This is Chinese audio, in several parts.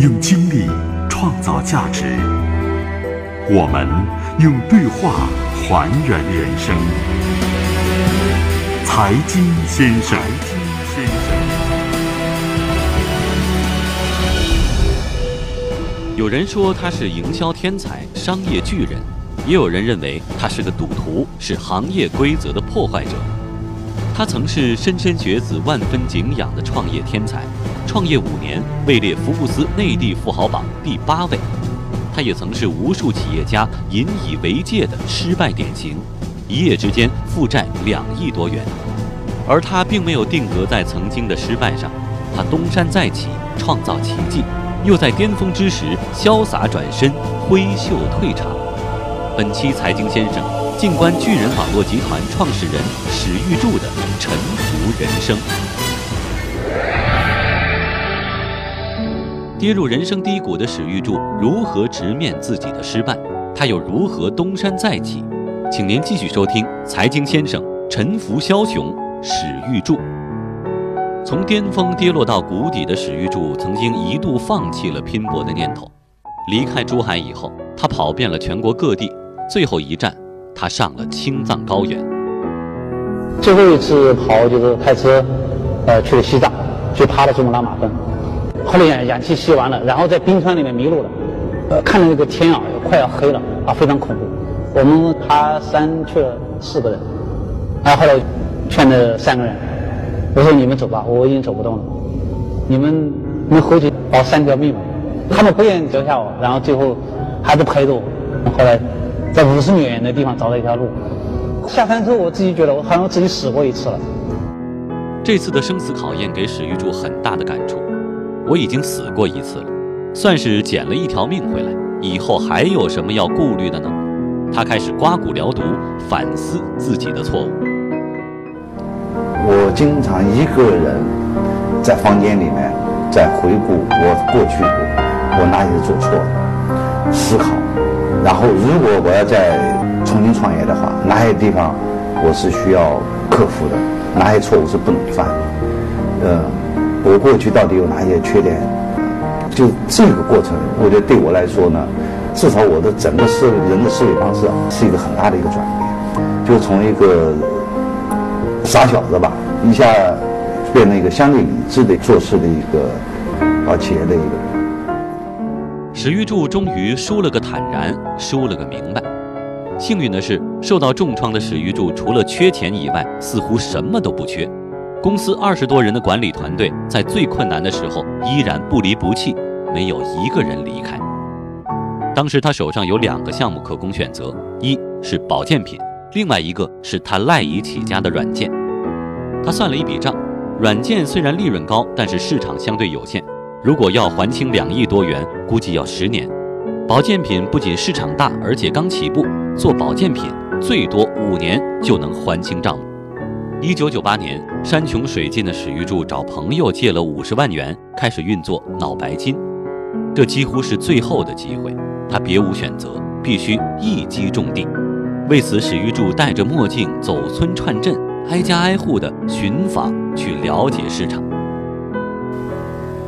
用经历创造价值，我们用对话还原人生。财经先生，先生，有人说他是营销天才、商业巨人，也有人认为他是个赌徒，是行业规则的破坏者。他曾是莘莘学子万分敬仰的创业天才。创业五年，位列福布斯内地富豪榜第八位。他也曾是无数企业家引以为戒的失败典型，一夜之间负债两亿多元。而他并没有定格在曾经的失败上，他东山再起，创造奇迹，又在巅峰之时潇洒转身，挥袖退场。本期财经先生，静观巨人网络集团创始人史玉柱的沉浮人生。跌入人生低谷的史玉柱如何直面自己的失败？他又如何东山再起？请您继续收听《财经先生》，沉浮枭雄史玉柱。从巅峰跌落到谷底的史玉柱，曾经一度放弃了拼搏的念头。离开珠海以后，他跑遍了全国各地，最后一站，他上了青藏高原。最后一次跑就是开车，呃，去了西藏，去爬了珠穆朗玛峰。后来氧氧气吸完了，然后在冰川里面迷路了，呃，看着那个天啊，快要黑了啊，非常恐怖。我们爬山去了四个人，啊，后来劝了三个人，我说你们走吧，我已经走不动了，你们能回去保三条命吧？他们不愿意留下我，然后最后还是陪着我。后来在五十米远的地方找了一条路，下山之后我自己觉得我好像自己死过一次了。这次的生死考验给史玉柱很大的感触。我已经死过一次了，算是捡了一条命回来。以后还有什么要顾虑的呢？他开始刮骨疗毒，反思自己的错误。我经常一个人在房间里面在回顾我过去我哪里做错了，思考。然后，如果我要再重新创业的话，哪些地方我是需要克服的，哪些错误是不能犯的？嗯。我过去到底有哪些缺点？就这个过程，我觉得对我来说呢，至少我的整个思人的思维方式是一个很大的一个转变，就从一个傻小子吧，一下变成一个相对理智的做事的一个搞企业的一个人。史玉柱终于输了个坦然，输了个明白。幸运的是，受到重创的史玉柱除了缺钱以外，似乎什么都不缺。公司二十多人的管理团队，在最困难的时候依然不离不弃，没有一个人离开。当时他手上有两个项目可供选择，一是保健品，另外一个是他赖以起家的软件。他算了一笔账，软件虽然利润高，但是市场相对有限，如果要还清两亿多元，估计要十年。保健品不仅市场大，而且刚起步，做保健品最多五年就能还清账目。一九九八年，山穷水尽的史玉柱找朋友借了五十万元，开始运作脑白金。这几乎是最后的机会，他别无选择，必须一击中地。为此，史玉柱戴着墨镜走村串镇，挨家挨户的寻访，去了解市场。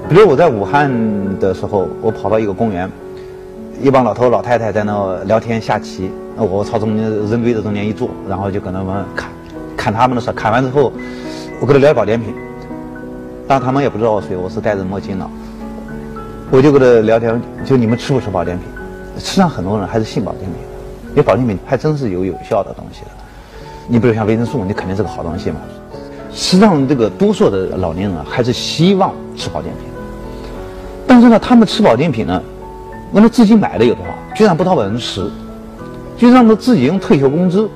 比如我在武汉的时候，我跑到一个公园，一帮老头老太太在那聊天下棋，我朝中间人堆的中间一坐，然后就跟他们看。看他们的事，看完之后，我跟他聊保健品，但他们也不知道我谁，我是戴着墨镜的，我就跟他聊天，就你们吃不吃保健品？实际上很多人还是信保健品，因为保健品还真是有有效的东西的。你比如像维生素，你肯定是个好东西嘛。实际上，这个多数的老年人还是希望吃保健品，但是呢，他们吃保健品呢，问他自己买的有多少，居然不到百分之十，就让他自己用退休工资。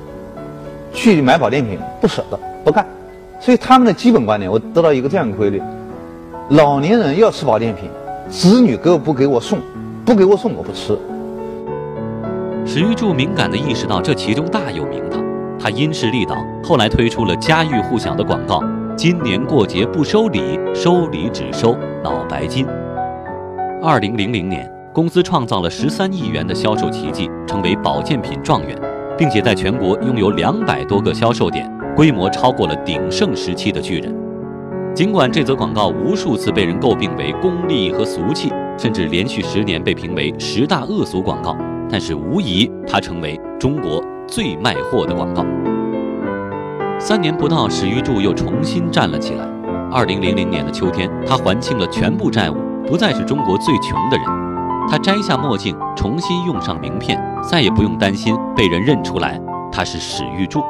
去买保健品不舍得不干，所以他们的基本观点，我得到一个这样的规律：老年人要吃保健品，子女给我不给我送，不给我送我不吃。史玉柱敏感地意识到这其中大有名堂，他因势利导，后来推出了家喻户晓的广告：“今年过节不收礼，收礼只收脑白金。”二零零零年，公司创造了十三亿元的销售奇迹，成为保健品状元。并且在全国拥有两百多个销售点，规模超过了鼎盛时期的巨人。尽管这则广告无数次被人诟病为功利和俗气，甚至连续十年被评为十大恶俗广告，但是无疑它成为中国最卖货的广告。三年不到，史玉柱又重新站了起来。二零零零年的秋天，他还清了全部债务，不再是中国最穷的人。他摘下墨镜，重新用上名片，再也不用担心被人认出来他是史玉柱。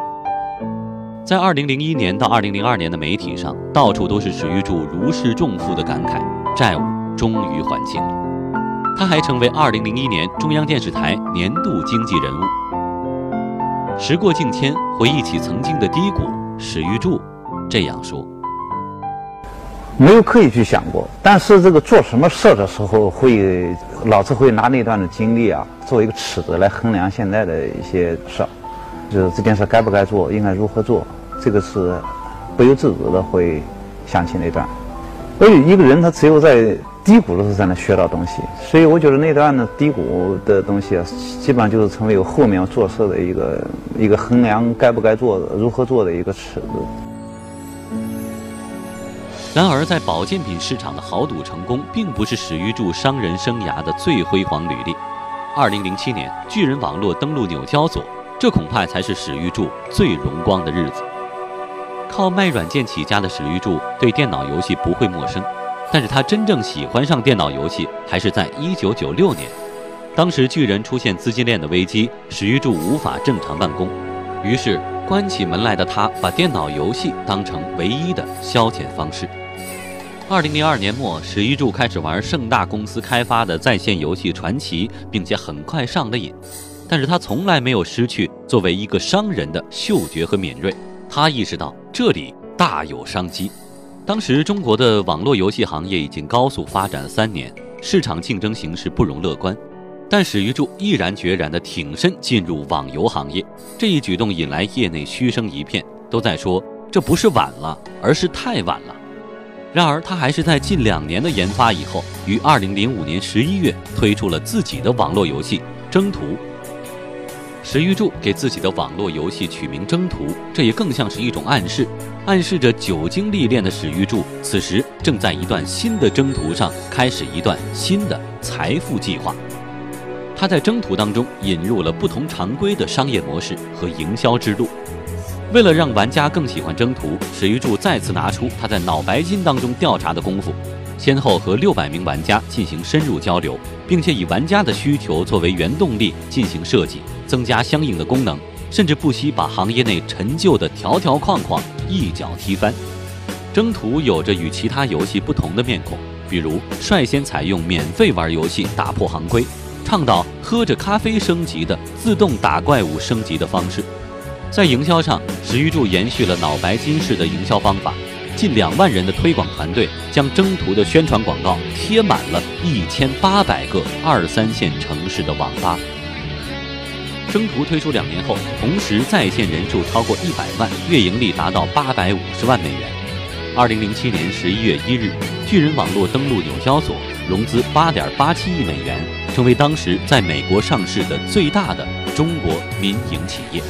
在二零零一年到二零零二年的媒体上，到处都是史玉柱如释重负的感慨，债务终于还清了。他还成为二零零一年中央电视台年度经济人物。时过境迁，回忆起曾经的低谷，史玉柱这样说：“没有刻意去想过，但是这个做什么事的时候，会老是会拿那段的经历啊，作为一个尺子来衡量现在的一些事儿，就是这件事该不该做，应该如何做。”这个是不由自主的会想起那段，所以一个人他只有在低谷的时候才能学到东西，所以我觉得那段的低谷的东西啊，基本上就是成为我后面做事的一个一个衡量该不该做、如何做的一个尺子。然而，在保健品市场的豪赌成功，并不是史玉柱商人生涯的最辉煌履历。二零零七年，巨人网络登陆纽交所，这恐怕才是史玉柱最荣光的日子。靠卖软件起家的史玉柱对电脑游戏不会陌生，但是他真正喜欢上电脑游戏还是在1996年。当时巨人出现资金链的危机，史玉柱无法正常办公，于是关起门来的他把电脑游戏当成唯一的消遣方式。2002年末，史玉柱开始玩盛大公司开发的在线游戏《传奇》，并且很快上了瘾。但是他从来没有失去作为一个商人的嗅觉和敏锐。他意识到这里大有商机。当时中国的网络游戏行业已经高速发展了三年，市场竞争形势不容乐观。但史玉柱毅然决然地挺身进入网游行业，这一举动引来业内嘘声一片，都在说这不是晚了，而是太晚了。然而他还是在近两年的研发以后，于2005年11月推出了自己的网络游戏《征途》。史玉柱给自己的网络游戏取名《征途》，这也更像是一种暗示，暗示着久经历练的史玉柱此时正在一段新的征途上开始一段新的财富计划。他在征途当中引入了不同常规的商业模式和营销之路。为了让玩家更喜欢征途，史玉柱再次拿出他在脑白金当中调查的功夫，先后和六百名玩家进行深入交流，并且以玩家的需求作为原动力进行设计。增加相应的功能，甚至不惜把行业内陈旧的条条框框一脚踢翻。征途有着与其他游戏不同的面孔，比如率先采用免费玩游戏打破行规，倡导喝着咖啡升级的自动打怪物升级的方式。在营销上，史玉柱延续了脑白金式的营销方法，近两万人的推广团队将征途的宣传广告贴满了一千八百个二三线城市的网吧。征途推出两年后，同时在线人数超过一百万，月盈利达到八百五十万美元。二零零七年十一月一日，巨人网络登陆纽交所，融资八点八七亿美元，成为当时在美国上市的最大的中国民营企业。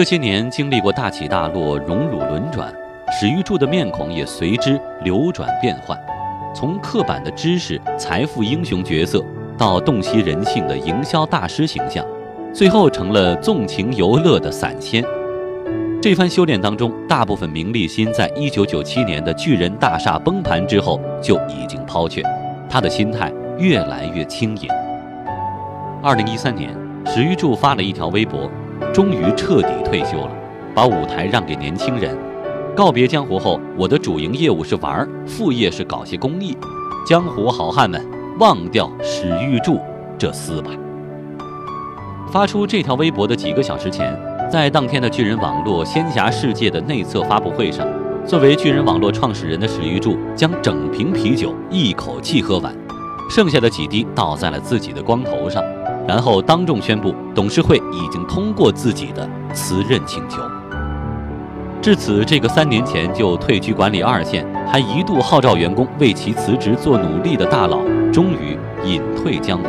这些年经历过大起大落、荣辱轮转，史玉柱的面孔也随之流转变换。从刻板的知识、财富英雄角色，到洞悉人性的营销大师形象，最后成了纵情游乐的散仙。这番修炼当中，大部分名利心在一九九七年的巨人大厦崩盘之后就已经抛却，他的心态越来越轻盈。二零一三年，史玉柱发了一条微博，终于彻底退休了，把舞台让给年轻人。告别江湖后，我的主营业务是玩儿，副业是搞些公益。江湖好汉们，忘掉史玉柱这厮吧。发出这条微博的几个小时前，在当天的巨人网络仙侠世界的内测发布会上，作为巨人网络创始人的史玉柱将整瓶啤酒一口气喝完，剩下的几滴倒在了自己的光头上，然后当众宣布董事会已经通过自己的辞任请求。至此，这个三年前就退居管理二线，还一度号召员工为其辞职做努力的大佬，终于隐退江湖。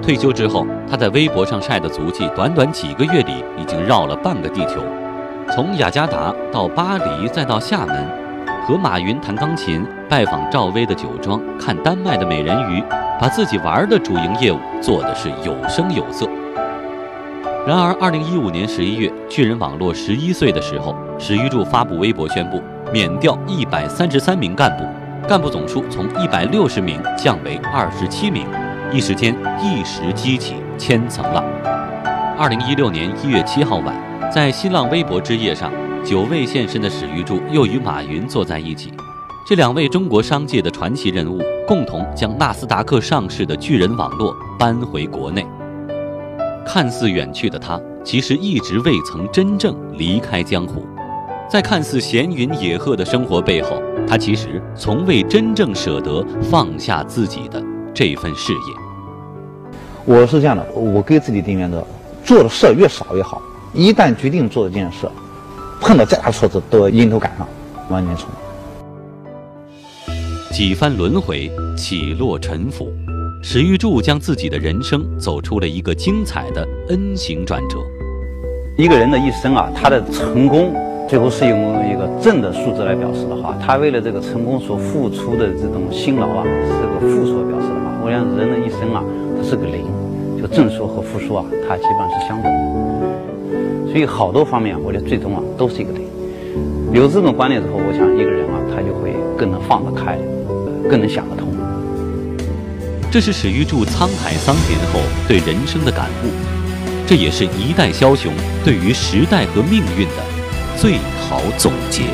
退休之后，他在微博上晒的足迹，短短几个月里已经绕了半个地球，从雅加达到巴黎，再到厦门，和马云弹钢琴，拜访赵薇的酒庄，看丹麦的美人鱼，把自己玩的主营业务做的是有声有色。然而，二零一五年十一月，巨人网络十一岁的时候，史玉柱发布微博宣布免调一百三十三名干部，干部总数从一百六十名降为二十七名，一时间一时激起千层浪。二零一六年一月七号晚，在新浪微博之夜上，久未现身的史玉柱又与马云坐在一起，这两位中国商界的传奇人物共同将纳斯达克上市的巨人网络搬回国内。看似远去的他，其实一直未曾真正离开江湖。在看似闲云野鹤的生活背后，他其实从未真正舍得放下自己的这份事业。我是这样的，我给自己定原则，做的事儿越少越好。一旦决定做这件事，碰到再大挫折都要迎头赶上，往前冲。几番轮回，起落沉浮。史玉柱将自己的人生走出了一个精彩的 N 型转折。一个人的一生啊，他的成功最后是用一个正的数字来表示的话，他为了这个成功所付出的这种辛劳啊，是个负数表示的话。我想人的一生啊，它是个零，就正数和负数啊，它基本上是相等。所以好多方面，我觉得最终啊，都是一个零。有这种观念之后，我想一个人啊，他就会更能放得开，更能想得通。这是史玉柱沧海桑田后对人生的感悟，这也是一代枭雄对于时代和命运的最好总结。